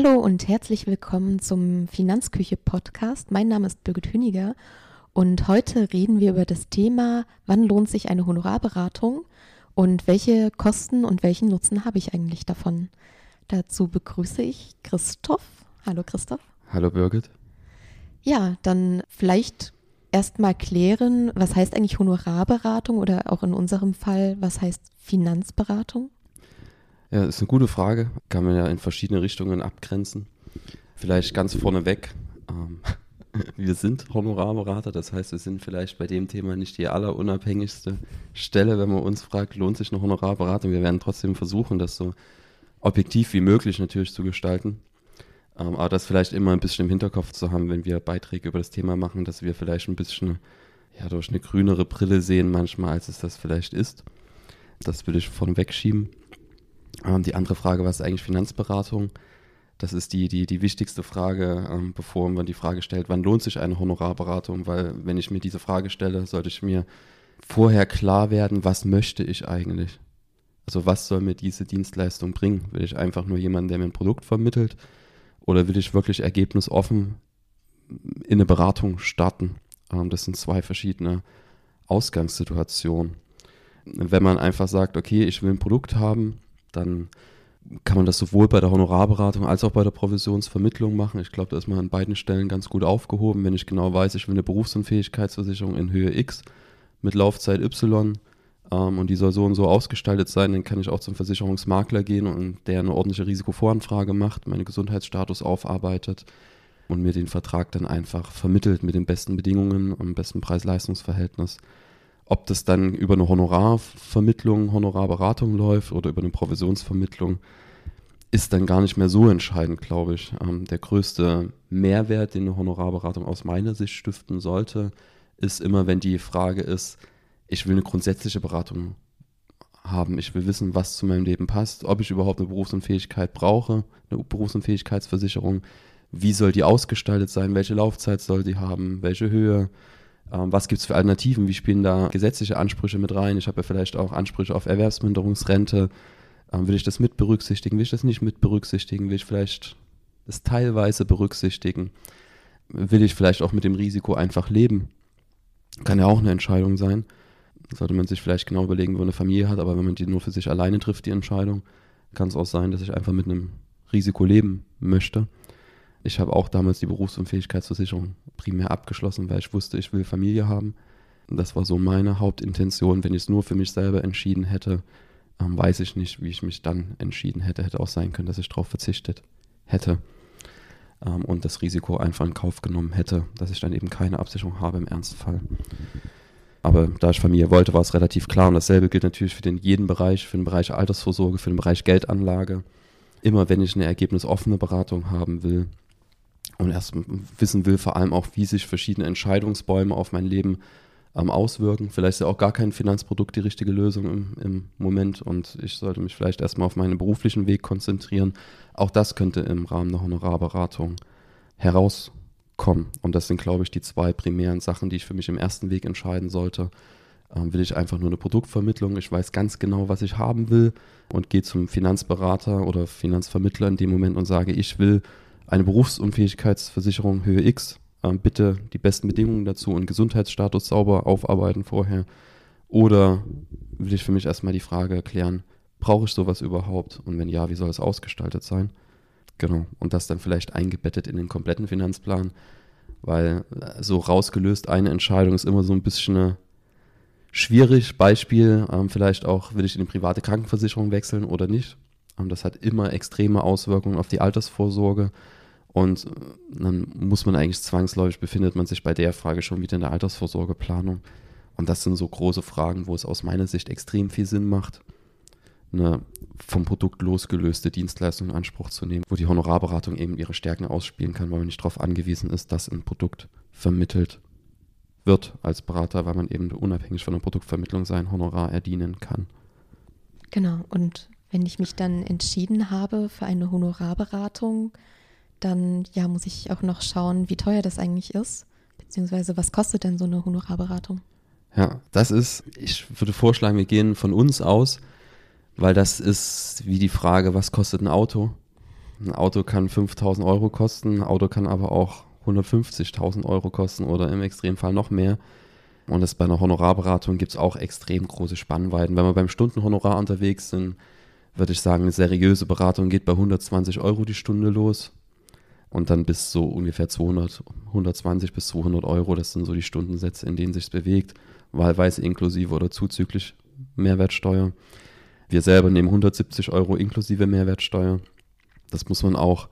Hallo und herzlich willkommen zum Finanzküche Podcast. Mein Name ist Birgit Hüniger und heute reden wir über das Thema, wann lohnt sich eine Honorarberatung und welche Kosten und welchen Nutzen habe ich eigentlich davon. Dazu begrüße ich Christoph. Hallo Christoph. Hallo Birgit. Ja, dann vielleicht erstmal klären, was heißt eigentlich Honorarberatung oder auch in unserem Fall, was heißt Finanzberatung? Ja, ist eine gute Frage. Kann man ja in verschiedene Richtungen abgrenzen. Vielleicht ganz vorneweg. Ähm, wir sind Honorarberater, das heißt, wir sind vielleicht bei dem Thema nicht die allerunabhängigste Stelle, wenn man uns fragt, lohnt sich eine Honorarberatung? Wir werden trotzdem versuchen, das so objektiv wie möglich natürlich zu gestalten. Ähm, aber das vielleicht immer ein bisschen im Hinterkopf zu haben, wenn wir Beiträge über das Thema machen, dass wir vielleicht ein bisschen ja, durch eine grünere Brille sehen manchmal, als es das vielleicht ist. Das will ich vorneweg schieben. Ähm, die andere Frage, was ist eigentlich Finanzberatung? Das ist die, die, die wichtigste Frage, ähm, bevor man die Frage stellt, wann lohnt sich eine Honorarberatung? Weil wenn ich mir diese Frage stelle, sollte ich mir vorher klar werden, was möchte ich eigentlich? Also was soll mir diese Dienstleistung bringen? Will ich einfach nur jemanden, der mir ein Produkt vermittelt? Oder will ich wirklich ergebnisoffen in eine Beratung starten? Ähm, das sind zwei verschiedene Ausgangssituationen. Wenn man einfach sagt, okay, ich will ein Produkt haben, dann kann man das sowohl bei der Honorarberatung als auch bei der Provisionsvermittlung machen. Ich glaube, da ist man an beiden Stellen ganz gut aufgehoben, wenn ich genau weiß, ich will eine Berufsunfähigkeitsversicherung in Höhe X mit Laufzeit Y ähm, und die soll so und so ausgestaltet sein, dann kann ich auch zum Versicherungsmakler gehen und der eine ordentliche Risikovoranfrage macht, meinen Gesundheitsstatus aufarbeitet und mir den Vertrag dann einfach vermittelt mit den besten Bedingungen und dem besten Preis-Leistungs-Verhältnis. Ob das dann über eine Honorarvermittlung, Honorarberatung läuft oder über eine Provisionsvermittlung, ist dann gar nicht mehr so entscheidend, glaube ich. Ähm, der größte Mehrwert, den eine Honorarberatung aus meiner Sicht stiften sollte, ist immer, wenn die Frage ist, ich will eine grundsätzliche Beratung haben. Ich will wissen, was zu meinem Leben passt, ob ich überhaupt eine Berufsunfähigkeit brauche, eine Berufsunfähigkeitsversicherung, wie soll die ausgestaltet sein, welche Laufzeit soll die haben, welche Höhe, was gibt es für Alternativen? Wie spielen da gesetzliche Ansprüche mit rein? Ich habe ja vielleicht auch Ansprüche auf Erwerbsminderungsrente. Ähm, will ich das mit berücksichtigen? Will ich das nicht mit berücksichtigen? Will ich vielleicht das teilweise berücksichtigen? Will ich vielleicht auch mit dem Risiko einfach leben? Kann ja auch eine Entscheidung sein. Sollte man sich vielleicht genau überlegen, wo eine Familie hat, aber wenn man die nur für sich alleine trifft, die Entscheidung, kann es auch sein, dass ich einfach mit einem Risiko leben möchte. Ich habe auch damals die Berufsunfähigkeitsversicherung primär abgeschlossen, weil ich wusste, ich will Familie haben. Das war so meine Hauptintention. Wenn ich es nur für mich selber entschieden hätte, ähm, weiß ich nicht, wie ich mich dann entschieden hätte. Hätte auch sein können, dass ich darauf verzichtet hätte ähm, und das Risiko einfach in Kauf genommen hätte, dass ich dann eben keine Absicherung habe im Ernstfall. Aber da ich Familie wollte, war es relativ klar. Und dasselbe gilt natürlich für den jeden Bereich, für den Bereich Altersvorsorge, für den Bereich Geldanlage. Immer wenn ich eine ergebnisoffene Beratung haben will, und erst wissen will, vor allem auch, wie sich verschiedene Entscheidungsbäume auf mein Leben ähm, auswirken. Vielleicht ist ja auch gar kein Finanzprodukt die richtige Lösung im, im Moment und ich sollte mich vielleicht erstmal auf meinen beruflichen Weg konzentrieren. Auch das könnte im Rahmen der Honorarberatung herauskommen. Und das sind, glaube ich, die zwei primären Sachen, die ich für mich im ersten Weg entscheiden sollte. Ähm, will ich einfach nur eine Produktvermittlung? Ich weiß ganz genau, was ich haben will und gehe zum Finanzberater oder Finanzvermittler in dem Moment und sage, ich will eine Berufsunfähigkeitsversicherung Höhe X. Ähm, bitte die besten Bedingungen dazu und Gesundheitsstatus sauber aufarbeiten vorher. Oder will ich für mich erstmal die Frage klären, brauche ich sowas überhaupt? Und wenn ja, wie soll es ausgestaltet sein? Genau. Und das dann vielleicht eingebettet in den kompletten Finanzplan, weil äh, so rausgelöst eine Entscheidung ist immer so ein bisschen eine schwierig. Beispiel, ähm, vielleicht auch, will ich in die private Krankenversicherung wechseln oder nicht? Ähm, das hat immer extreme Auswirkungen auf die Altersvorsorge. Und äh, dann muss man eigentlich zwangsläufig, befindet man sich bei der Frage schon wieder in der Altersvorsorgeplanung. Und das sind so große Fragen, wo es aus meiner Sicht extrem viel Sinn macht, eine vom Produkt losgelöste Dienstleistung in Anspruch zu nehmen, wo die Honorarberatung eben ihre Stärken ausspielen kann, weil man nicht darauf angewiesen ist, dass ein Produkt vermittelt wird als Berater, weil man eben unabhängig von der Produktvermittlung sein Honorar erdienen kann. Genau, und wenn ich mich dann entschieden habe für eine Honorarberatung, dann ja, muss ich auch noch schauen, wie teuer das eigentlich ist, beziehungsweise was kostet denn so eine Honorarberatung? Ja, das ist, ich würde vorschlagen, wir gehen von uns aus, weil das ist wie die Frage, was kostet ein Auto? Ein Auto kann 5000 Euro kosten, ein Auto kann aber auch 150.000 Euro kosten oder im Extremfall noch mehr. Und das bei einer Honorarberatung gibt es auch extrem große Spannweiten. Wenn wir beim Stundenhonorar unterwegs sind, würde ich sagen, eine seriöse Beratung geht bei 120 Euro die Stunde los und dann bis so ungefähr 200, 120 bis 200 Euro. Das sind so die Stundensätze, in denen sich bewegt, wahlweise inklusive oder zuzüglich Mehrwertsteuer. Wir selber nehmen 170 Euro inklusive Mehrwertsteuer. Das muss man auch,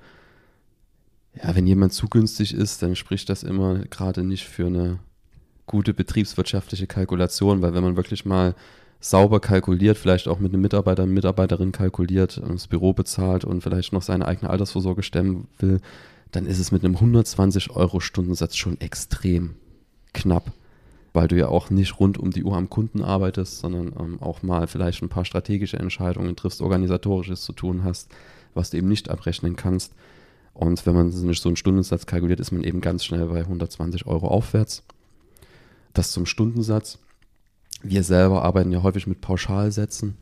ja, wenn jemand zu günstig ist, dann spricht das immer gerade nicht für eine gute betriebswirtschaftliche Kalkulation, weil wenn man wirklich mal sauber kalkuliert, vielleicht auch mit einem Mitarbeiter, einer Mitarbeiterin kalkuliert, das Büro bezahlt und vielleicht noch seine eigene Altersvorsorge stemmen will, dann ist es mit einem 120 Euro Stundensatz schon extrem knapp, weil du ja auch nicht rund um die Uhr am Kunden arbeitest, sondern ähm, auch mal vielleicht ein paar strategische Entscheidungen triffst, organisatorisches zu tun hast, was du eben nicht abrechnen kannst. Und wenn man nicht so einen Stundensatz kalkuliert, ist man eben ganz schnell bei 120 Euro aufwärts. Das zum Stundensatz. Wir selber arbeiten ja häufig mit Pauschalsätzen.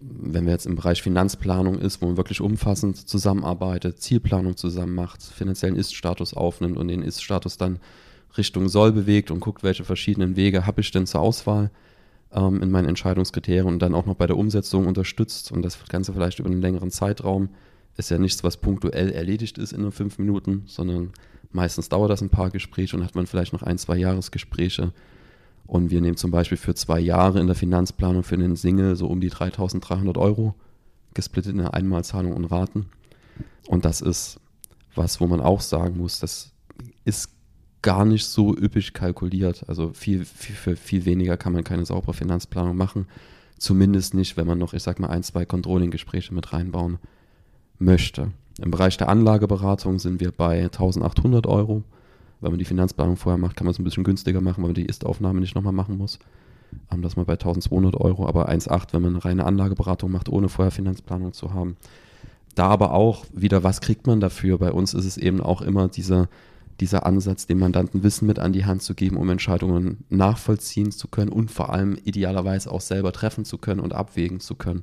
Wenn wir jetzt im Bereich Finanzplanung ist, wo man wirklich umfassend zusammenarbeitet, Zielplanung zusammen macht, finanziellen Ist-Status aufnimmt und den Ist-Status dann Richtung Soll bewegt und guckt, welche verschiedenen Wege habe ich denn zur Auswahl ähm, in meinen Entscheidungskriterien und dann auch noch bei der Umsetzung unterstützt und das Ganze vielleicht über einen längeren Zeitraum. Ist ja nichts, was punktuell erledigt ist in nur fünf Minuten, sondern meistens dauert das ein paar Gespräche und hat man vielleicht noch ein, zwei Jahresgespräche und wir nehmen zum Beispiel für zwei Jahre in der Finanzplanung für einen Single so um die 3300 Euro, gesplittet in Einmalzahlung und Raten. Und das ist was, wo man auch sagen muss, das ist gar nicht so üppig kalkuliert. Also viel, viel, für viel weniger kann man keine saubere Finanzplanung machen. Zumindest nicht, wenn man noch, ich sag mal, ein, zwei Controlling-Gespräche mit reinbauen möchte. Im Bereich der Anlageberatung sind wir bei 1800 Euro wenn man die Finanzplanung vorher macht, kann man es ein bisschen günstiger machen, weil man die Ist-Aufnahme nicht nochmal machen muss. Ähm, das mal bei 1200 Euro, aber 1,8, wenn man eine reine Anlageberatung macht, ohne vorher Finanzplanung zu haben. Da aber auch wieder, was kriegt man dafür? Bei uns ist es eben auch immer dieser, dieser Ansatz, dem Mandanten Wissen mit an die Hand zu geben, um Entscheidungen nachvollziehen zu können und vor allem idealerweise auch selber treffen zu können und abwägen zu können.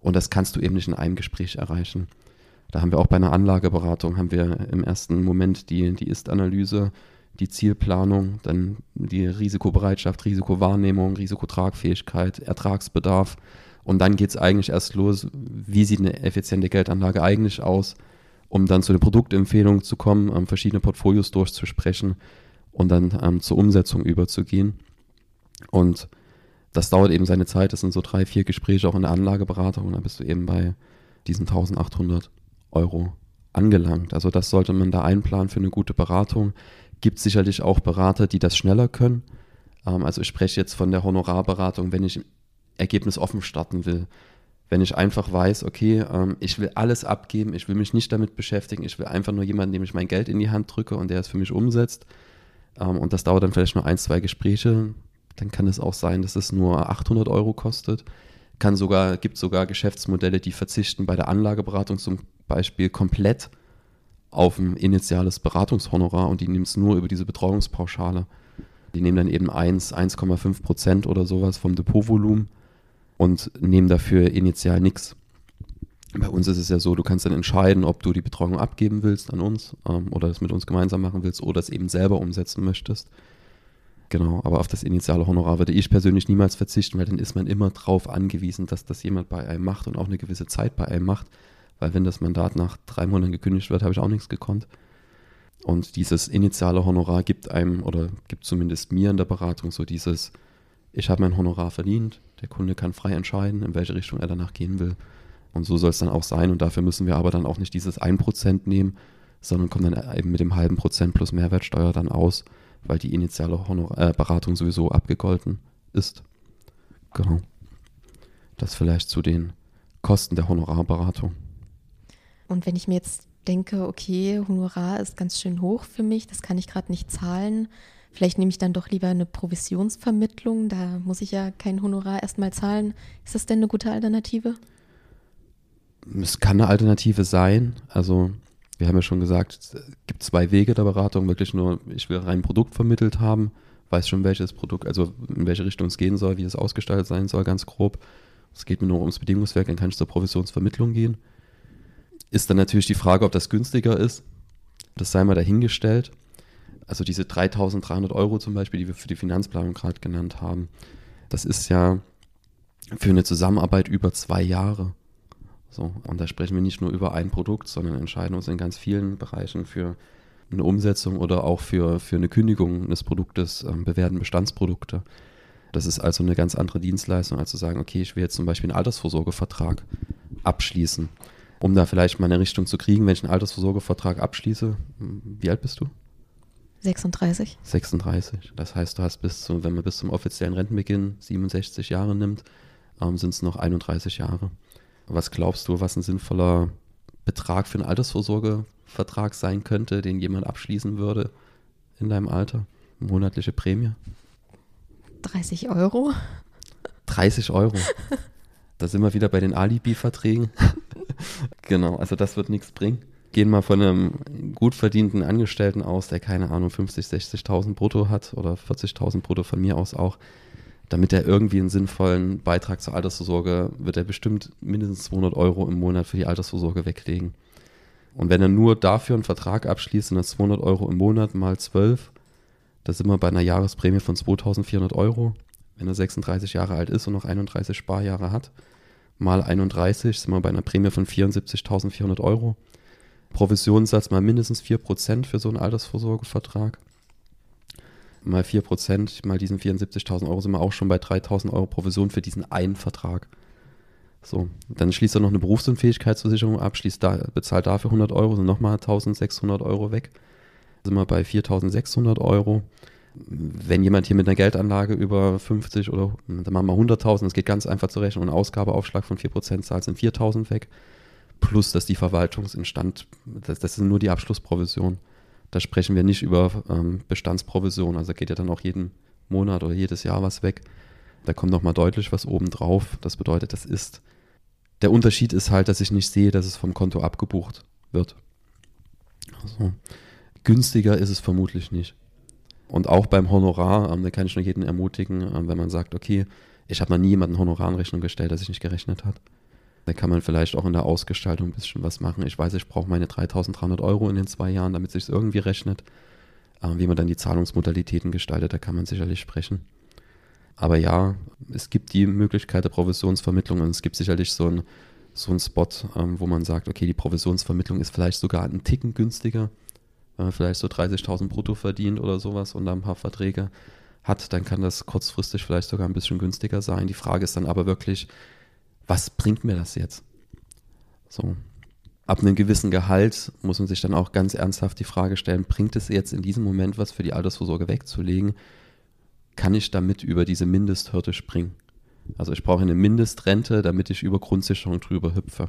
Und das kannst du eben nicht in einem Gespräch erreichen. Da haben wir auch bei einer Anlageberatung, haben wir im ersten Moment die, die Ist-Analyse, die Zielplanung, dann die Risikobereitschaft, Risikowahrnehmung, Risikotragfähigkeit, Ertragsbedarf. Und dann geht es eigentlich erst los, wie sieht eine effiziente Geldanlage eigentlich aus, um dann zu den Produktempfehlungen zu kommen, ähm, verschiedene Portfolios durchzusprechen und dann ähm, zur Umsetzung überzugehen. Und das dauert eben seine Zeit. Das sind so drei, vier Gespräche auch in der Anlageberatung und dann bist du eben bei diesen 1800 Euro angelangt. Also das sollte man da einplanen für eine gute Beratung. Gibt sicherlich auch Berater, die das schneller können. Ähm, also ich spreche jetzt von der Honorarberatung, wenn ich Ergebnis offen starten will. Wenn ich einfach weiß, okay, ähm, ich will alles abgeben, ich will mich nicht damit beschäftigen, ich will einfach nur jemanden, dem ich mein Geld in die Hand drücke und der es für mich umsetzt. Ähm, und das dauert dann vielleicht nur ein, zwei Gespräche. Dann kann es auch sein, dass es nur 800 Euro kostet. Kann sogar, gibt sogar Geschäftsmodelle, die verzichten bei der Anlageberatung zum Beispiel komplett auf ein initiales Beratungshonorar und die nehmen es nur über diese Betreuungspauschale. Die nehmen dann eben 1, 1,5 Prozent oder sowas vom Depotvolumen und nehmen dafür initial nichts. Bei uns ist es ja so, du kannst dann entscheiden, ob du die Betreuung abgeben willst an uns ähm, oder es mit uns gemeinsam machen willst oder es eben selber umsetzen möchtest. Genau, aber auf das initiale Honorar würde ich persönlich niemals verzichten, weil dann ist man immer darauf angewiesen, dass das jemand bei einem macht und auch eine gewisse Zeit bei einem macht weil wenn das Mandat nach drei Monaten gekündigt wird, habe ich auch nichts gekonnt. Und dieses initiale Honorar gibt einem oder gibt zumindest mir in der Beratung so dieses, ich habe mein Honorar verdient, der Kunde kann frei entscheiden, in welche Richtung er danach gehen will. Und so soll es dann auch sein. Und dafür müssen wir aber dann auch nicht dieses 1% nehmen, sondern kommen dann eben mit dem halben Prozent plus Mehrwertsteuer dann aus, weil die initiale Honor äh, Beratung sowieso abgegolten ist. Genau. Das vielleicht zu den Kosten der Honorarberatung. Und wenn ich mir jetzt denke, okay, Honorar ist ganz schön hoch für mich, das kann ich gerade nicht zahlen, vielleicht nehme ich dann doch lieber eine Provisionsvermittlung, da muss ich ja kein Honorar erstmal zahlen. Ist das denn eine gute Alternative? Es kann eine Alternative sein. Also wir haben ja schon gesagt, es gibt zwei Wege der Beratung. Wirklich nur, ich will rein ein Produkt vermittelt haben, weiß schon welches Produkt, also in welche Richtung es gehen soll, wie es ausgestaltet sein soll, ganz grob. Es geht mir nur ums Bedingungswerk, dann kann ich zur Provisionsvermittlung gehen Ist dann natürlich die Frage, ob das günstiger ist. Das sei mal dahingestellt. Also diese 3300 Euro zum Beispiel, die wir für die Finanzplanung gerade genannt haben, das ist ja für eine Zusammenarbeit über zwei Jahre. So, und da sprechen wir nicht nur über ein Produkt, sondern entscheiden uns in ganz vielen Bereichen für eine Umsetzung oder auch für, für eine Kündigung des Produktes, ähm, bewerten Bestandsprodukte. Das ist also eine ganz andere Dienstleistung, als zu sagen, okay, ich will jetzt zum Beispiel einen Altersvorsorgevertrag abschließen. Um da vielleicht mal eine Richtung zu kriegen, wenn ich einen Altersvorsorgevertrag abschließe, wie alt bist du? 36. 36. Das heißt, du hast bis zu, wenn man bis zum offiziellen Rentenbeginn 67 Jahre nimmt, ähm, sind es noch 31 Jahre. Was glaubst du, was ein sinnvoller Betrag für einen Altersvorsorgevertrag sein könnte, den jemand abschließen würde in deinem Alter? Monatliche Prämie? 30 Euro. 30 Euro. Da sind wir wieder bei den Alibi-Verträgen. genau, also das wird nichts bringen. Gehen mal von einem gut verdienten Angestellten aus, der keine Ahnung 50, 60.000 brutto hat oder 40.000 brutto von mir aus auch. Damit er irgendwie einen sinnvollen Beitrag zur Altersvorsorge, wird er bestimmt mindestens 200 Euro im Monat für die Altersvorsorge weglegen. Und wenn er nur dafür einen Vertrag abschließt, sind das 200 Euro im Monat mal 12, da sind wir bei einer Jahresprämie von 2400 Euro. Wenn er 36 Jahre alt ist und noch 31 Sparjahre hat, mal 31 sind wir bei einer Prämie von 74.400 Euro. Provisionssatz mal mindestens 4% für so einen Altersvorsorgevertrag. Mal 4%, mal diesen 74.000 Euro sind wir auch schon bei 3.000 Euro Provision für diesen einen Vertrag. So, dann schließt er noch eine Berufsunfähigkeitsversicherung ab, schließt da, bezahlt dafür 100 Euro, sind nochmal 1.600 Euro weg sind wir bei 4.600 Euro. Wenn jemand hier mit einer Geldanlage über 50 oder dann machen wir 100.000, das geht ganz einfach zu rechnen, und Ausgabeaufschlag von 4% zahlt, sind 4.000 weg. Plus, dass die Verwaltungsinstand, das, das sind nur die Abschlussprovision. Da sprechen wir nicht über ähm, Bestandsprovision, also geht ja dann auch jeden Monat oder jedes Jahr was weg. Da kommt nochmal deutlich was oben drauf. Das bedeutet, das ist. Der Unterschied ist halt, dass ich nicht sehe, dass es vom Konto abgebucht wird. Also, Günstiger ist es vermutlich nicht. Und auch beim Honorar, ähm, da kann ich nur jeden ermutigen, ähm, wenn man sagt, okay, ich habe mal nie jemanden Honorar in Rechnung gestellt, der sich nicht gerechnet hat. Da kann man vielleicht auch in der Ausgestaltung ein bisschen was machen. Ich weiß, ich brauche meine 3300 Euro in den zwei Jahren, damit sich irgendwie rechnet. Ähm, wie man dann die Zahlungsmodalitäten gestaltet, da kann man sicherlich sprechen. Aber ja, es gibt die Möglichkeit der Provisionsvermittlung und es gibt sicherlich so einen so Spot, ähm, wo man sagt, okay, die Provisionsvermittlung ist vielleicht sogar einen Ticken günstiger wenn man vielleicht so 30.000 brutto verdient oder sowas und da ein paar Verträge hat, dann kann das kurzfristig vielleicht sogar ein bisschen günstiger sein. Die Frage ist dann aber wirklich, was bringt mir das jetzt? So. Ab einem gewissen Gehalt muss man sich dann auch ganz ernsthaft die Frage stellen, bringt es jetzt in diesem Moment was für die Altersvorsorge wegzulegen? Kann ich damit über diese Mindesthürde springen? Also ich brauche eine Mindestrente, damit ich über Grundsicherung drüber hüpfe.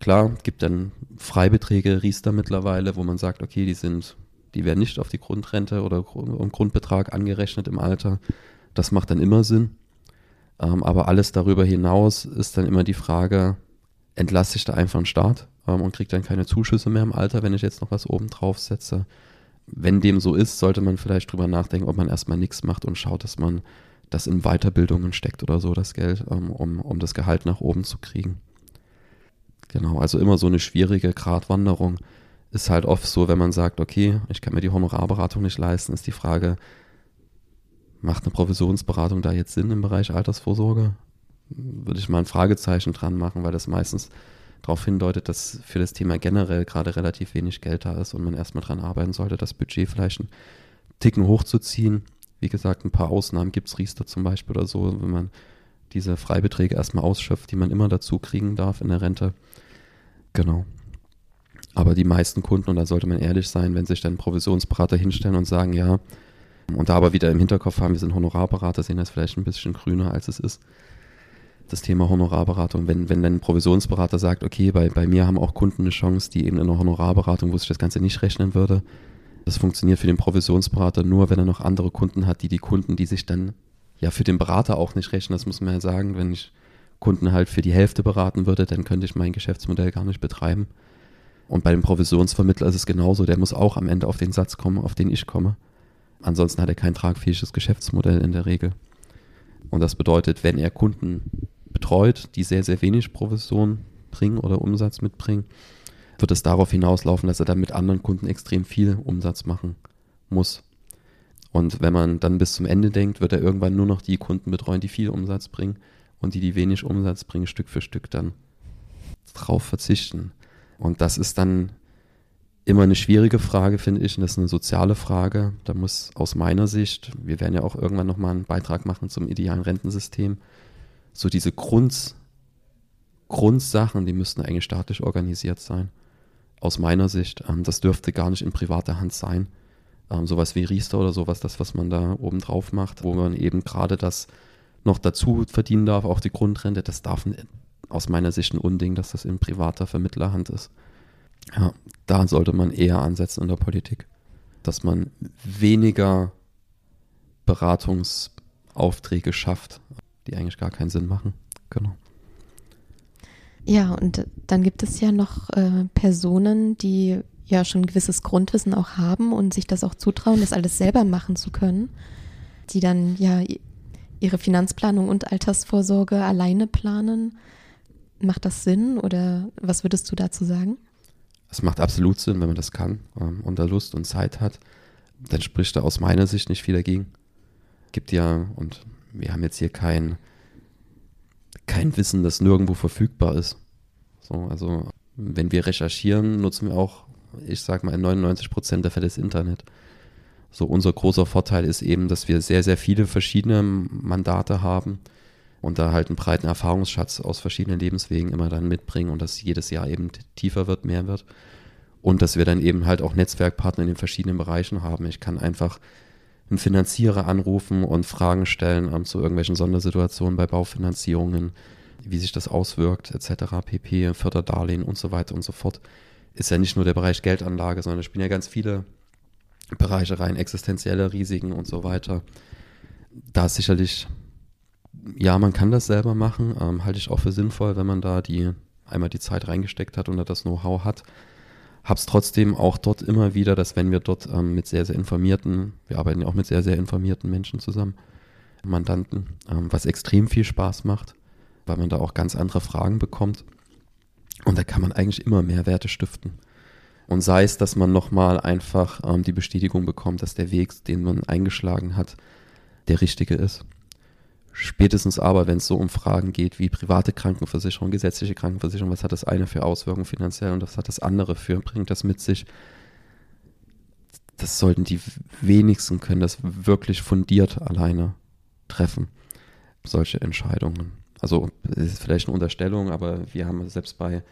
Klar, gibt dann Freibeträge, Riester mittlerweile, wo man sagt, okay, die sind, die werden nicht auf die Grundrente oder Grundbetrag angerechnet im Alter. Das macht dann immer Sinn. Ähm, aber alles darüber hinaus ist dann immer die Frage, entlasse ich da einfach einen Staat ähm, und kriege dann keine Zuschüsse mehr im Alter, wenn ich jetzt noch was oben drauf setze. Wenn dem so ist, sollte man vielleicht drüber nachdenken, ob man erstmal nichts macht und schaut, dass man das in Weiterbildungen steckt oder so, das Geld, ähm, um, um das Gehalt nach oben zu kriegen. Genau, also immer so eine schwierige Gratwanderung. Ist halt oft so, wenn man sagt, okay, ich kann mir die Honorarberatung nicht leisten, ist die Frage, macht eine Provisionsberatung da jetzt Sinn im Bereich Altersvorsorge? Würde ich mal ein Fragezeichen dran machen, weil das meistens darauf hindeutet, dass für das Thema generell gerade relativ wenig Geld da ist und man erstmal dran arbeiten sollte, das Budget vielleicht einen Ticken hochzuziehen. Wie gesagt, ein paar Ausnahmen gibt es, Riester zum Beispiel oder so, wenn man diese Freibeträge erstmal ausschöpft, die man immer dazu kriegen darf in der Rente. Genau. Aber die meisten Kunden, und da sollte man ehrlich sein, wenn sich dann Provisionsberater hinstellen und sagen, ja, und da aber wieder im Hinterkopf haben, wir sind Honorarberater, sehen das vielleicht ein bisschen grüner, als es ist. Das Thema Honorarberatung, wenn, wenn dann ein Provisionsberater sagt, okay, bei, bei mir haben auch Kunden eine Chance, die eben in einer Honorarberatung, wo sich das Ganze nicht rechnen würde. Das funktioniert für den Provisionsberater nur, wenn er noch andere Kunden hat, die die Kunden, die sich dann ja für den Berater auch nicht rechnen, das muss man ja sagen, wenn ich Kunden halt für die Hälfte beraten würde, dann könnte ich mein Geschäftsmodell gar nicht betreiben. Und bei dem Provisionsvermittler ist es genauso, der muss auch am Ende auf den Satz kommen, auf den ich komme. Ansonsten hat er kein tragfähiges Geschäftsmodell in der Regel. Und das bedeutet, wenn er Kunden betreut, die sehr, sehr wenig Provision bringen oder Umsatz mitbringen, wird es darauf hinauslaufen, dass er dann mit anderen Kunden extrem viel Umsatz machen muss. Und wenn man dann bis zum Ende denkt, wird er irgendwann nur noch die Kunden betreuen, die viel Umsatz bringen und die, die wenig Umsatz bringen, Stück für Stück dann drauf verzichten. Und das ist dann immer eine schwierige Frage, finde ich. Und das ist eine soziale Frage. Da muss aus meiner Sicht, wir werden ja auch irgendwann nochmal einen Beitrag machen zum idealen Rentensystem, so diese Grund, Grundsachen, die müssten eigentlich staatlich organisiert sein. Aus meiner Sicht. Ähm, das dürfte gar nicht in privater Hand sein. Ähm, sowas wie Riester oder sowas, das, was man da oben drauf macht, wo man eben gerade das noch dazu verdienen darf, auch die Grundrente, das darf aus meiner Sicht ein Unding, dass das in privater Vermittlerhand ist. Ja, da sollte man eher ansetzen in der Politik, dass man weniger Beratungsaufträge schafft, die eigentlich gar keinen Sinn machen. Genau. Ja, und dann gibt es ja noch äh, Personen, die ja schon ein gewisses Grundwissen auch haben und sich das auch zutrauen, das alles selber machen zu können, die dann ja ihre Finanzplanung und Altersvorsorge alleine planen. Macht das Sinn oder was würdest du dazu sagen? Es macht absolut Sinn, wenn man das kann ähm, und da Lust und Zeit hat. Dann spricht da aus meiner Sicht nicht viel dagegen. Gibt ja, und wir haben jetzt hier kein, kein Wissen, das nirgendwo verfügbar ist. So, also wenn wir recherchieren, nutzen wir auch, ich sag mal, in 99 Prozent der Fälle das Internet. So unser großer Vorteil ist eben, dass wir sehr, sehr viele verschiedene Mandate haben und da halt einen breiten Erfahrungsschatz aus verschiedenen Lebenswegen immer dann mitbringen und das jedes Jahr eben tiefer wird, mehr wird. Und dass wir dann eben halt auch Netzwerkpartner in den verschiedenen Bereichen haben. Ich kann einfach einen Finanzierer anrufen und Fragen stellen ähm, zu irgendwelchen Sondersituationen bei Baufinanzierungen, wie sich das auswirkt, etc., PP, Förderdarlehen und so weiter und so fort. Ist ja nicht nur der Bereich Geldanlage, sondern es spielen ja ganz viele Bereiche rein, existenzielle Risiken und so weiter. Da ist sicherlich, ja, man kann das selber machen, ähm, halte ich auch für sinnvoll, wenn man da die einmal die Zeit reingesteckt hat und das Know-how hat. Hab's trotzdem auch dort immer wieder, dass wenn wir dort ähm, mit sehr, sehr informierten, wir arbeiten ja auch mit sehr, sehr informierten Menschen zusammen, Mandanten, ähm, was extrem viel Spaß macht, weil man da auch ganz andere Fragen bekommt. Und da kann man eigentlich immer mehr Werte stiften. Und sei es, dass man nochmal einfach ähm, die Bestätigung bekommt, dass der Weg, den man eingeschlagen hat, der richtige ist. Spätestens aber, wenn es so um Fragen geht wie private Krankenversicherung, gesetzliche Krankenversicherung, was hat das eine für Auswirkungen finanziell und was hat das andere für, bringt das mit sich? Das sollten die wenigsten können das wirklich fundiert alleine treffen, solche Entscheidungen. Also ist vielleicht eine Unterstellung, aber wir haben selbst bei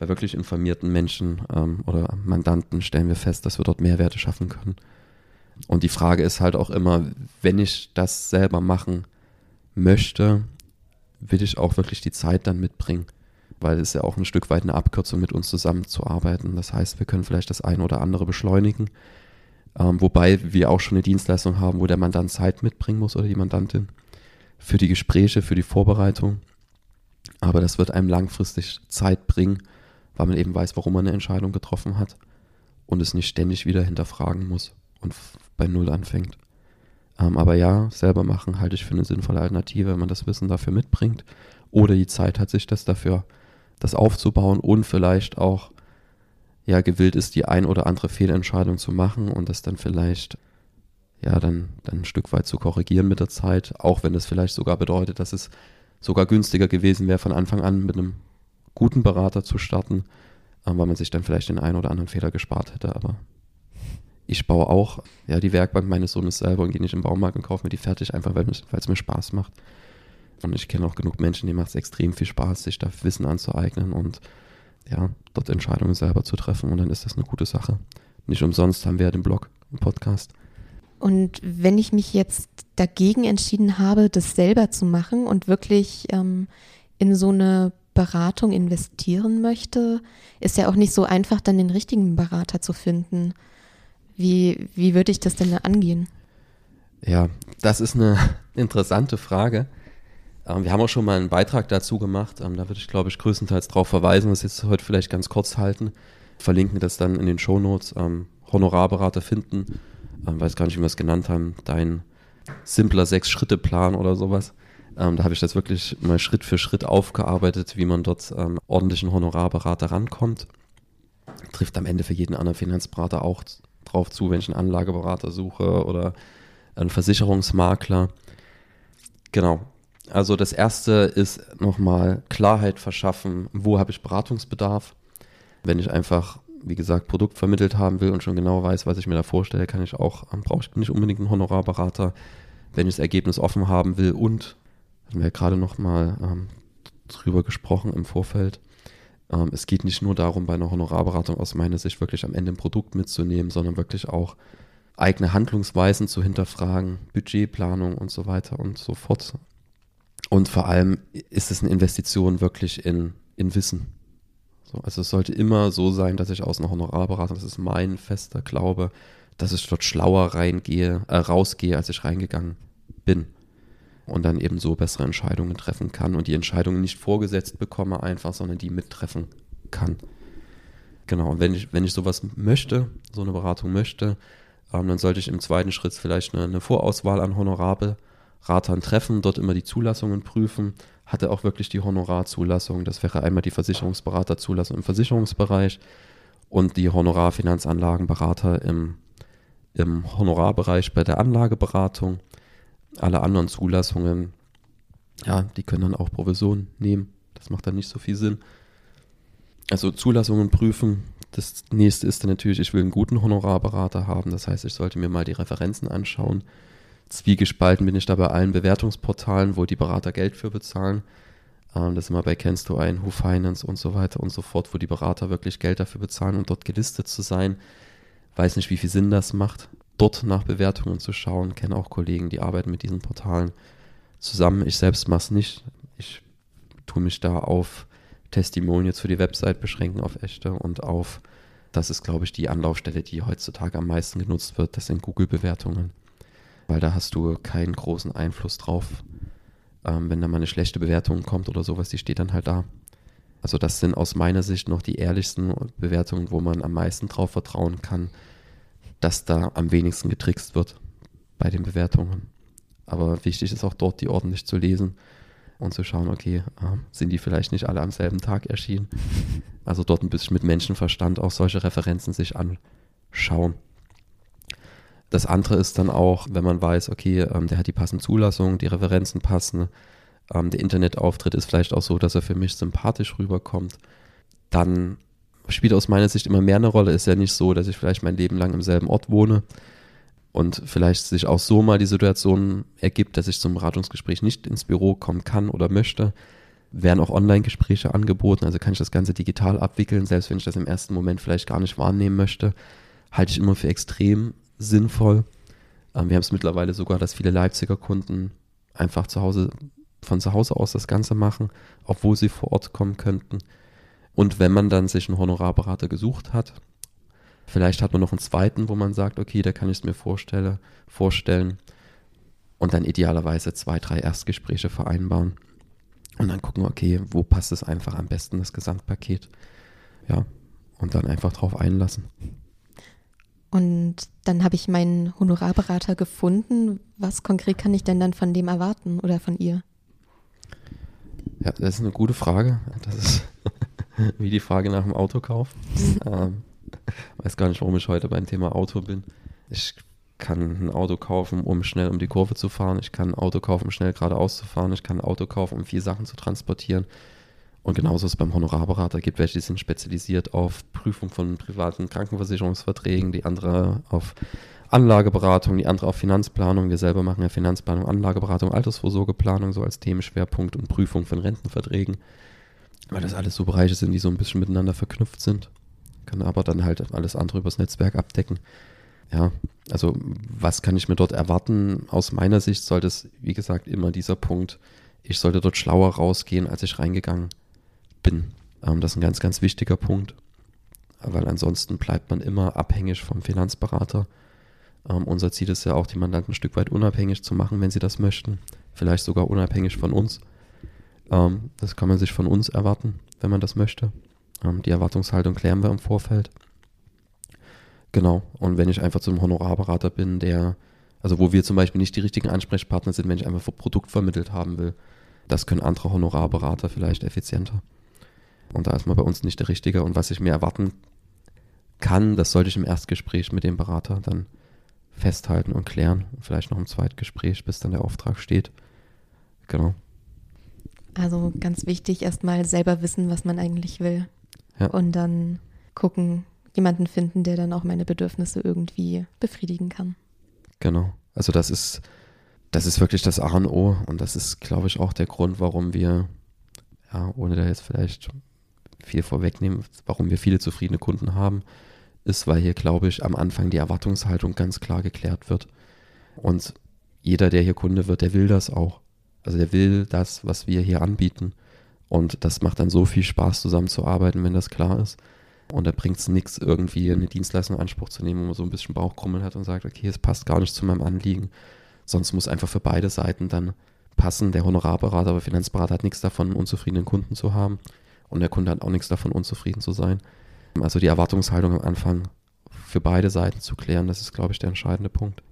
bei wirklich informierten Menschen ähm, oder Mandanten stellen wir fest, dass wir dort Mehrwerte schaffen können. Und die Frage ist halt auch immer, wenn ich das selber machen möchte, will ich auch wirklich die Zeit dann mitbringen. Weil es ja auch ein Stück weit eine Abkürzung mit uns zusammenzuarbeiten. Das heißt, wir können vielleicht das eine oder andere beschleunigen. Ähm, wobei wir auch schon eine Dienstleistung haben, wo der Mandant Zeit mitbringen muss oder die Mandantin für die Gespräche, für die Vorbereitung. Aber das wird einem langfristig Zeit bringen weil man eben weiß, warum man eine Entscheidung getroffen hat und es nicht ständig wieder hinterfragen muss und bei Null anfängt. Ähm, aber ja, selber machen halte ich für eine sinnvolle Alternative, wenn man das Wissen dafür mitbringt oder die Zeit hat, sich das dafür, das aufzubauen und vielleicht auch ja gewillt ist, die ein oder andere Fehlentscheidung zu machen und das dann vielleicht ja dann, dann ein Stück weit zu korrigieren mit der Zeit, auch wenn es vielleicht sogar bedeutet, dass es sogar günstiger gewesen wäre, von Anfang an mit einem guten Berater zu starten, äh, weil man sich dann vielleicht den einen oder anderen Fehler gespart hätte. Aber ich baue auch ja, die Werkbank meines Sohnes selber und gehe nicht im Baumarkt und kaufe mir die fertig, einfach weil es mir Spaß macht. Und ich kenne auch genug Menschen, die macht es extrem viel Spaß, sich da Wissen anzueignen und ja, dort Entscheidungen selber zu treffen. Und dann ist das eine gute Sache. Nicht umsonst haben wir ja den Blog, einen Podcast. Und wenn ich mich jetzt dagegen entschieden habe, das selber zu machen und wirklich ähm, in so eine Beratung investieren möchte, ist ja auch nicht so einfach, dann den richtigen Berater zu finden. Wie, wie würde ich das denn angehen? Ja, das ist eine interessante Frage. Ähm, wir haben auch schon mal einen Beitrag dazu gemacht. Ähm, da würde ich, glaube ich, größtenteils darauf verweisen, das jetzt heute vielleicht ganz kurz halten. Verlinken das dann in den Shownotes. Ähm, Honorarberater finden, ähm, weiß gar nicht, wie wir es genannt haben, dein simpler Sechs-Schritte-Plan oder sowas. Ähm, da habe ich das wirklich mal Schritt für Schritt aufgearbeitet, wie man dort ähm, ordentlichen Honorarberater rankommt. trifft am Ende für jeden anderen Finanzberater auch drauf zu, wenn ich einen Anlageberater suche oder einen Versicherungsmakler. Genau. Also das erste ist nochmal Klarheit verschaffen, wo habe ich Beratungsbedarf. Wenn ich einfach, wie gesagt, Produkt vermittelt haben will und schon genau weiß, was ich mir da vorstelle, kann ich auch, brauche ich nicht unbedingt einen Honorarberater. Wenn ich das Ergebnis offen haben will und, hatten wir ja gerade nochmal ähm, drüber gesprochen im Vorfeld, ähm, es geht nicht nur darum, bei einer Honorarberatung aus meiner Sicht wirklich am Ende ein Produkt mitzunehmen, sondern wirklich auch eigene Handlungsweisen zu hinterfragen, Budgetplanung und so weiter und so fort. Und vor allem ist es eine Investition wirklich in, in Wissen. So, also es sollte immer so sein, dass ich aus einer Honorarberatung, das ist mein fester Glaube, dass ich dort schlauer reingehe, äh, rausgehe, als ich reingegangen bin. Und dann eben so bessere Entscheidungen treffen kann und die Entscheidungen nicht vorgesetzt bekomme einfach, sondern die mittreffen kann. Genau, und wenn ich, wenn ich sowas möchte, so eine Beratung möchte, ähm, dann sollte ich im zweiten Schritt vielleicht eine, eine Vorauswahl an Honorarberatern treffen, dort immer die Zulassungen prüfen. Hatte auch wirklich die Honorarzulassung. Das wäre einmal die Versicherungsberaterzulassung im Versicherungsbereich und die Honorarfinanzanlagenberater im, im Honorarbereich bei der Anlageberatung. Alle anderen Zulassungen, ja, die können dann auch Provisionen nehmen. Das macht dann nicht so viel Sinn. Also Zulassungen prüfen, das nächste ist dann natürlich, ich will einen guten Honorarberater haben. Das heißt, ich sollte mir mal die Referenzen anschauen. Zwiegespalten bin ich da bei allen Bewertungsportalen, wo die Berater Geld für bezahlen. Ähm, das ist immer bei Kennst du ein, Who Finance und so weiter und so fort, wo die Berater wirklich Geld dafür bezahlen, um dort gelistet zu sein. Weiß nicht, wie viel Sinn das macht, dort nach Bewertungen zu schauen. Kenne auch Kollegen, die arbeiten mit diesen Portalen zusammen. Ich selbst mache es nicht. Ich tue mich da auf Testimonials für die Website beschränken auf echte und auf, das ist, glaube ich, die Anlaufstelle, die heutzutage am meisten genutzt wird, das sind Google-Bewertungen. Weil da hast du keinen großen Einfluss drauf. Ähm, wenn da mal eine schlechte Bewertung kommt oder sowas, die steht dann halt da. Also das sind aus meiner Sicht noch die ehrlichsten Bewertungen, wo man am meisten drauf vertrauen kann, dass da am wenigsten getrickst wird bei den Bewertungen. Aber wichtig ist auch dort, die ordentlich zu lesen und zu schauen, okay, äh, sind die vielleicht nicht alle am selben Tag erschienen? Also dort ein bisschen mit Menschenverstand auch solche Referenzen sich anschauen. Das andere ist dann auch, wenn man weiß, okay, ähm, der hat die passende Zulassung, die Referenzen passen, ähm, der Internetauftritt ist vielleicht auch so, dass er für mich sympathisch rüberkommt, dann spielt aus meiner Sicht immer mehr eine Rolle. Ist ja nicht so, dass ich vielleicht mein Leben lang im selben Ort wohne und vielleicht sich auch so mal die Situation ergibt, dass ich zum Beratungsgespräch nicht ins Büro kommen kann oder möchte, werden auch Online-Gespräche angeboten. Also kann ich das Ganze digital abwickeln, selbst wenn ich das im ersten Moment vielleicht gar nicht wahrnehmen möchte, halte ich immer für extrem sinnvoll. Ähm, wir haben es mittlerweile sogar, dass viele Leipziger Kunden einfach zu Hause, von zu Hause aus das Ganze machen, obwohl sie vor Ort kommen könnten. Und wenn man dann sich einen Honorarberater gesucht hat, Vielleicht hat man noch einen zweiten, wo man sagt, okay, da kann ich es mir vorstelle, vorstellen. Und dann idealerweise zwei, drei Erstgespräche vereinbaren. Und dann gucken, okay, wo passt es einfach am besten, das Gesamtpaket. Ja, und dann einfach drauf einlassen. Und dann habe ich meinen Honorarberater gefunden. Was konkret kann ich denn dann von dem erwarten oder von ihr? Ja, das ist eine gute Frage. Das ist wie die Frage nach dem Autokauf. ähm, weiß gar nicht, warum ich heute beim Thema Auto bin. Ich kann ein Auto kaufen, um schnell um die Kurve zu fahren. Ich kann ein Auto kaufen, um schnell geradeaus zu fahren. Ich kann ein Auto kaufen, um vier Sachen zu transportieren. Und genauso ist es beim Honorarberater. gibt welche, die sind spezialisiert auf Prüfung von privaten Krankenversicherungsverträgen, die andere auf Anlageberatung, die andere auf Finanzplanung. Wir selber machen ja Finanzplanung, Anlageberatung, Altersvorsorgeplanung so als Themenschwerpunkt und Prüfung von Rentenverträgen. Weil das alles so Bereiche sind, die so ein bisschen miteinander verknüpft sind kann aber dann halt alles andere übers Netzwerk abdecken. Ja, also was kann ich mir dort erwarten? Aus meiner Sicht sollte es, wie gesagt, immer dieser Punkt, ich sollte dort schlauer rausgehen, als ich reingegangen bin. Ähm, das ist ein ganz, ganz wichtiger Punkt, weil ansonsten bleibt man immer abhängig vom Finanzberater. Ähm, unser Ziel ist ja auch, die Mandanten ein Stück weit unabhängig zu machen, wenn sie das möchten. Vielleicht sogar unabhängig von uns. Ähm, das kann man sich von uns erwarten, wenn man das möchte. Ähm, die Erwartungshaltung klären wir im Vorfeld. Genau. Und wenn ich einfach zum Honorarberater bin, der, also wo wir zum Beispiel nicht die richtigen Ansprechpartner sind, wenn ich einfach ein Produkt vermittelt haben will, das können andere Honorarberater vielleicht effizienter. Und da ist man bei uns nicht der Richtige. Und was ich mir erwarten kann, das sollte ich im Erstgespräch mit dem Berater dann festhalten und klären. Vielleicht noch im Zweitgespräch, bis dann der Auftrag steht. Genau. Also ganz wichtig, erstmal selber wissen, was man eigentlich will. Ja. Und dann gucken, jemanden finden, der dann auch meine Bedürfnisse irgendwie befriedigen kann. Genau. Also das ist, das ist wirklich das A und O und das ist, glaube ich, auch der Grund, warum wir, ja, ohne da jetzt vielleicht viel vorwegnehmen, warum wir viele zufriedene Kunden haben, ist, weil hier, glaube ich, am Anfang die Erwartungshaltung ganz klar geklärt wird. Und jeder, der hier Kunde wird, der will das auch. Also der will das, was wir hier anbieten. Und das macht dann so viel Spaß, zusammenzuarbeiten, wenn das klar ist. Und da bringt es nichts, irgendwie eine Dienstleistung in Anspruch zu nehmen, wo man so ein bisschen Bauchkrummeln hat und sagt, okay, es passt gar nicht zu meinem Anliegen. Sonst muss einfach für beide Seiten dann passen. Der Honorarberater oder Finanzberater hat nichts davon, einen unzufriedenen Kunden zu haben. Und der Kunde hat auch nichts davon, unzufrieden zu sein. Also die Erwartungshaltung am Anfang für beide Seiten zu klären, das ist, glaube ich, der entscheidende Punkt.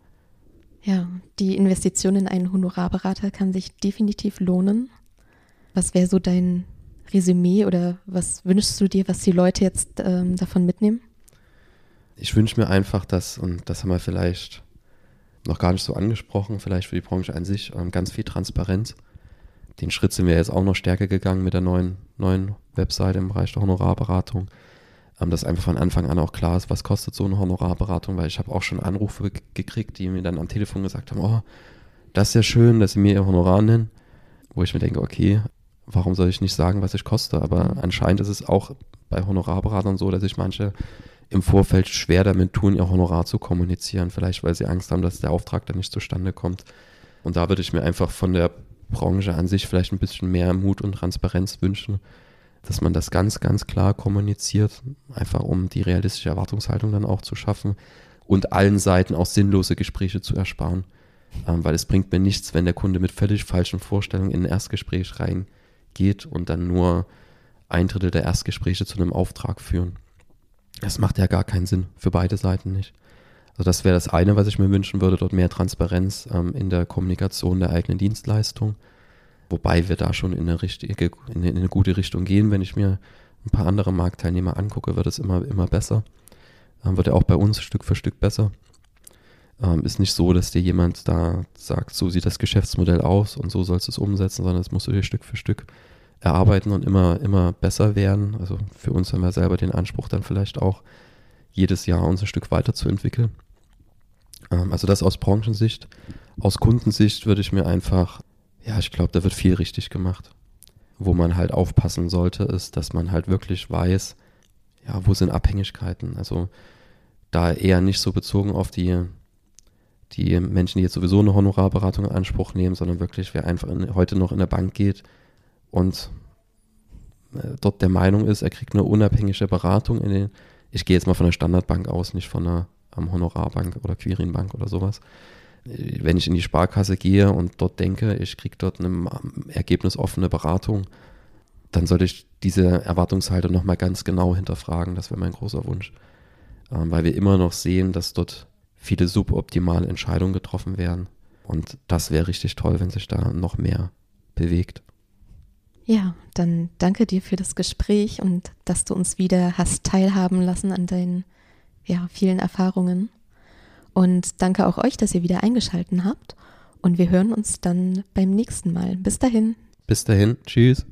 Ja, die Investition in einen Honorarberater kann sich definitiv lohnen. Was wäre so dein Resümee oder was wünschst du dir, was die Leute jetzt ähm, davon mitnehmen? Ich wünsche mir einfach, dass, und das haben wir vielleicht noch gar nicht so angesprochen, vielleicht für die Branche an sich, ähm, ganz viel Transparenz. Den Schritt sind wir jetzt auch noch stärker gegangen mit der neuen, neuen Webseite im Bereich der Honorarberatung ähm, dass einfach von Anfang an auch klar ist, was kostet so eine Honorarberatung, weil ich habe auch schon Anrufe gekriegt, die mir dann am Telefon gesagt haben, oh, das ist ja schön, dass sie mir ihr Honorar nennen, wo ich mir denke, okay, warum soll ich nicht sagen, was ich koste? Aber anscheinend ist es auch bei Honorarberatern so, dass sich manche im Vorfeld schwer damit tun, ihr Honorar zu kommunizieren, vielleicht weil sie Angst haben, dass der Auftrag dann nicht zustande kommt. Und da würde ich mir einfach von der Branche an sich vielleicht ein bisschen mehr Mut und Transparenz wünschen, dass man das ganz, ganz klar kommuniziert, einfach um die realistische Erwartungshaltung dann auch zu schaffen und allen Seiten auch sinnlose Gespräche zu ersparen. Ähm, weil es bringt mir nichts, wenn der Kunde mit völlig falschen Vorstellungen in ein Erstgespräch reingeht und dann nur ein Drittel der Erstgespräche zu einem Auftrag führen. Das macht ja gar keinen Sinn, für beide Seiten nicht. Also das wäre das eine, was ich mir wünschen würde, dort mehr Transparenz ähm, in der Kommunikation der eigenen Dienstleistung Wobei wir da schon in eine, richtige, in eine gute Richtung gehen. Wenn ich mir ein paar andere Marktteilnehmer angucke, wird es immer, immer besser. Ähm, wird er auch bei uns Stück für Stück besser. Ähm, ist nicht so, dass dir jemand da sagt, so sieht das Geschäftsmodell aus und so sollst du es umsetzen, sondern das musst du dir Stück für Stück erarbeiten und immer, immer besser werden. Also für uns haben wir selber den Anspruch, dann vielleicht auch jedes Jahr uns ein Stück weiterzuentwickeln. Ähm, also das aus Branchensicht. Aus Kundensicht würde ich mir einfach ja, ich glaube, da wird viel richtig gemacht. Wo man halt aufpassen sollte, ist, dass man halt wirklich weiß, ja, wo sind Abhängigkeiten? Also da eher nicht so bezogen auf die, die Menschen, die jetzt sowieso eine Honorarberatung in Anspruch nehmen, sondern wirklich, wer einfach in, heute noch in der Bank geht und äh, dort der Meinung ist, er kriegt eine unabhängige Beratung in den, ich gehe jetzt mal von der Standardbank aus, nicht von einer um, Honorarbank oder Quirinbank oder sowas wenn ich in die Sparkasse gehe und dort denke, ich kriege dort eine ergebnisoffene Beratung, dann sollte ich diese Erwartungshaltung nochmal ganz genau hinterfragen. Das wäre mein großer Wunsch. Ähm, weil wir immer noch sehen, dass dort viele suboptimale Entscheidungen getroffen werden. Und das wäre richtig toll, wenn sich da noch mehr bewegt. Ja, dann danke dir für das Gespräch und dass du uns wieder hast teilhaben lassen an deinen ja, vielen Erfahrungen. Und danke auch euch, dass ihr wieder eingeschaltet habt. Und wir hören uns dann beim nächsten Mal. Bis dahin. Bis dahin. Tschüss.